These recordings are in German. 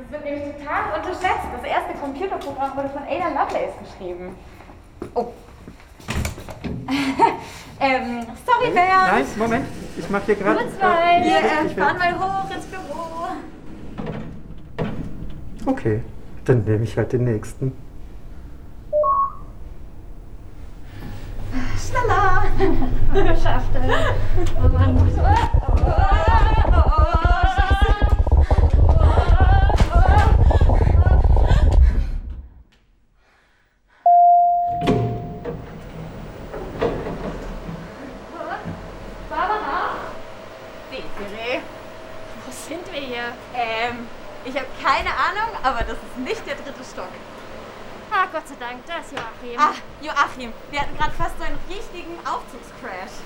Das wird nämlich total unterschätzt. Das erste Computerprogramm wurde von Ada Lovelace geschrieben. Oh. ähm, sorry, Bernd. Nein, Moment. Ich mach hier gerade. Kurzweil. Wir äh, äh, fahren mal hoch ins Büro. Okay, dann nehme ich halt den nächsten. Schneller. Geschafft. Oh Mann. Barbara? Keine Ahnung, aber das ist nicht der dritte Stock. Ah, Gott sei Dank, da ist Joachim. Ah, Joachim, wir hatten gerade fast so einen richtigen Aufzugscrash.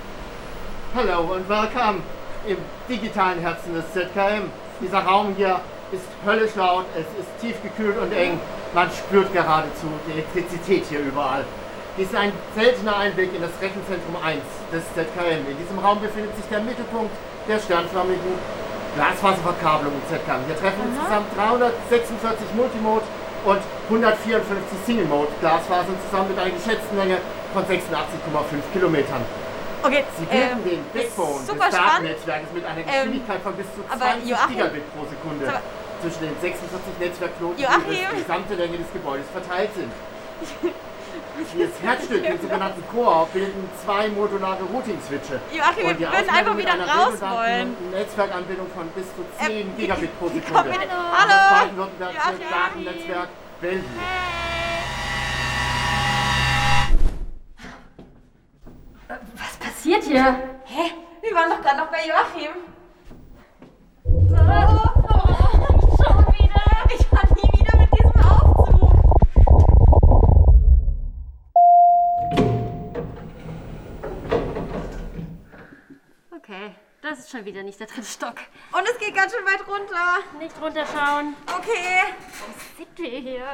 Hallo und willkommen im digitalen Herzen des ZKM. Dieser Raum hier ist höllisch laut, es ist tief gekühlt und eng. Man spürt geradezu die Elektrizität hier überall. Dies ist ein seltener Einblick in das Rechenzentrum 1 des ZKM. In diesem Raum befindet sich der Mittelpunkt der sternförmigen Glasfaserverkabelung im ZKM. Hier treffen insgesamt 346 Multimode und 154 Single-Mode Glasfasern zusammen mit einer geschätzten Länge von 86,5 Kilometern. Okay, Sie bilden ähm, den Backbone des. Datennetzwerkes mit einer Ähm, Geschwindigkeit von bis zu aber 20 Joachim- Gigabit pro Sekunde zwischen den 46 Netzwerkknoten, die über die gesamte Länge des Gebäudes verteilt sind. Das Herzstück, den sogenannten Core, bilden zwei modulare Routing-Switche. Joachim, Und die wir würden einfach mit wieder einer raus wollen. Netzwerkanbindung von bis zu 10 Ähm, Gigabit pro Sekunde. bitte. Das Hallo. baden-württembergische. Datennetzwerk Bellevue. Was passiert hier? Hä? Wir waren doch gerade noch bei Joachim. Schon wieder nicht der dritte Stock. Und es geht ganz schön weit runter. Nicht runterschauen. Okay. Wo sind wir hier?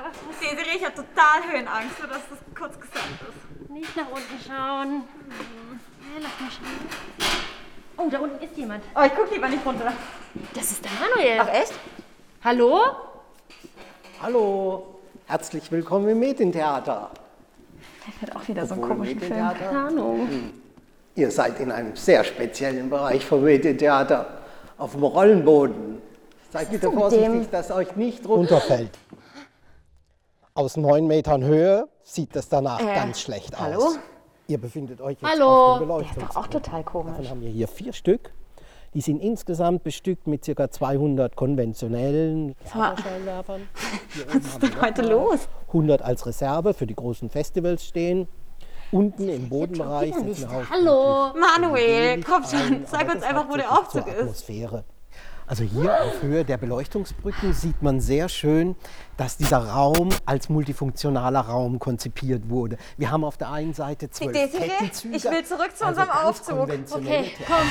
Desiree, ich habe total Höhenangst, nur dass das kurz gesagt ist. Nicht nach unten schauen. Hm. Ja, lass mal schauen. Oh, da unten ist jemand. Oh, ich guck lieber nicht runter. Das ist der Manuel. Ach echt? Hallo? Hallo, herzlich willkommen im Medientheater. Der hat auch wieder so einen Obwohl, komischen Film. Keine Ahnung. Ihr seid in einem sehr speziellen Bereich vom Medientheater, auf dem Rollenboden. Seid bitte vorsichtig, dass euch nicht runterfällt. Aus neun Metern Höhe sieht das danach ganz schlecht Äh, hallo? aus. Ihr befindet euch jetzt Hallo. auf dem Doch Beleuchtungsturm. auch total komisch. Davon haben wir hier vier Stück. Die sind insgesamt bestückt mit ca. 200 konventionellen Scheinwerfern. Was ist denn heute los? 100 als Reserve für die großen Festivals stehen. Unten im Bodenbereich Hallo? Manuel, komm schon, aber uns einfach, wo der Aufzug ist. Atmosphäre. Also hier auf Höhe der Beleuchtungsbrücken sieht man sehr schön, dass dieser Raum als multifunktionaler Raum konzipiert wurde. Wir haben auf der einen Seite zwölf Kettenzüge. ich will zurück zu also unserem ganz Aufzug. Okay, komm.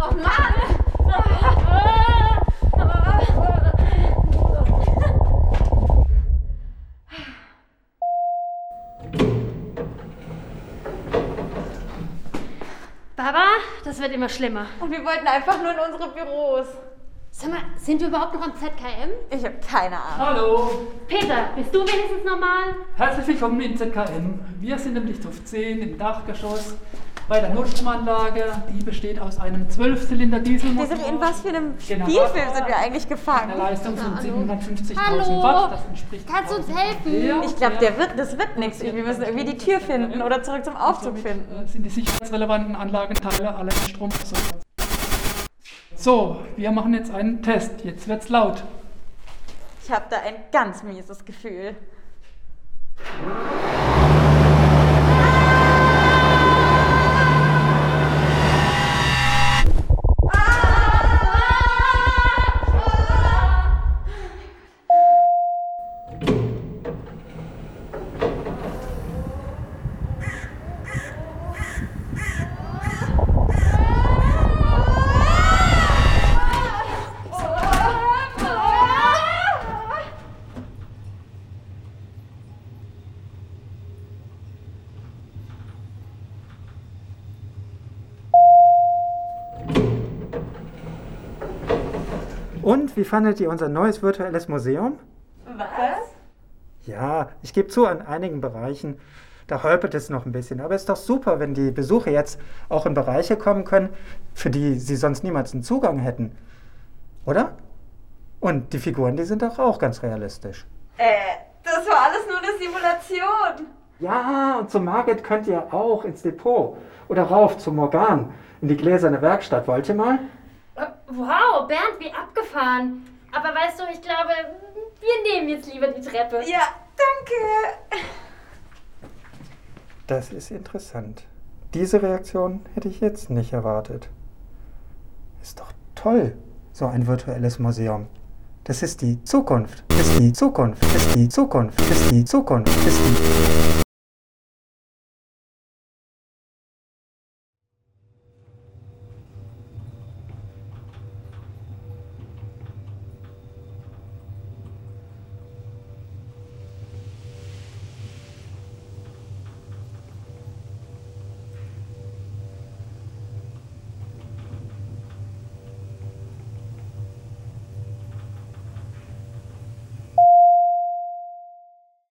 Oh Mann! Das wird immer schlimmer. Und wir wollten einfach nur in unsere Büros. Sag mal, sind wir überhaupt noch am ZKM? Ich habe keine Ahnung. Hallo, Peter, bist du wenigstens normal? herzlich willkommen in ZKM. Wir sind im Lichthof 10 im Dachgeschoss bei der Notstromanlage. Die besteht aus einem 12-Zylinder Dieselmotor. Desiree, in was für einem Genau. Spielfilm sind wir eigentlich Eine gefangen? Leistung von 750.000 Hallo. Watt. Das entspricht Kannst du uns 1000 helfen? Ich glaube, wird, das wird nichts. Wir müssen irgendwie die Tür finden oder zurück zum Aufzug finden. äh, sind die sicherheitsrelevanten Anlagenteile alle mit Strom versorgt. So, wir machen jetzt einen Test. Jetzt wird's laut. Ich habe da ein ganz mieses Gefühl. Und wie fandet ihr unser neues virtuelles Museum? Was? Ja, ich gebe zu, an einigen Bereichen, da holpert es noch ein bisschen. Aber es ist doch super, wenn die Besucher jetzt auch in Bereiche kommen können, für die sie sonst niemals einen Zugang hätten. Oder? Und die Figuren, die sind doch auch ganz realistisch. Äh, das war alles nur eine Simulation. Ja, und zu Margit könnt ihr auch ins Depot. Oder rauf zu Morgan in die gläserne Werkstatt. Wollt ihr mal? Wow, Bernd, wie abgefahren. Aber weißt du, ich glaube, wir nehmen jetzt lieber die Treppe. Ja, danke. Das ist interessant. Diese Reaktion hätte ich jetzt nicht erwartet. Ist doch toll, so ein virtuelles Museum. Das ist die Zukunft. Ist die Zukunft. Ist die Zukunft. Ist die Zukunft. Ist die.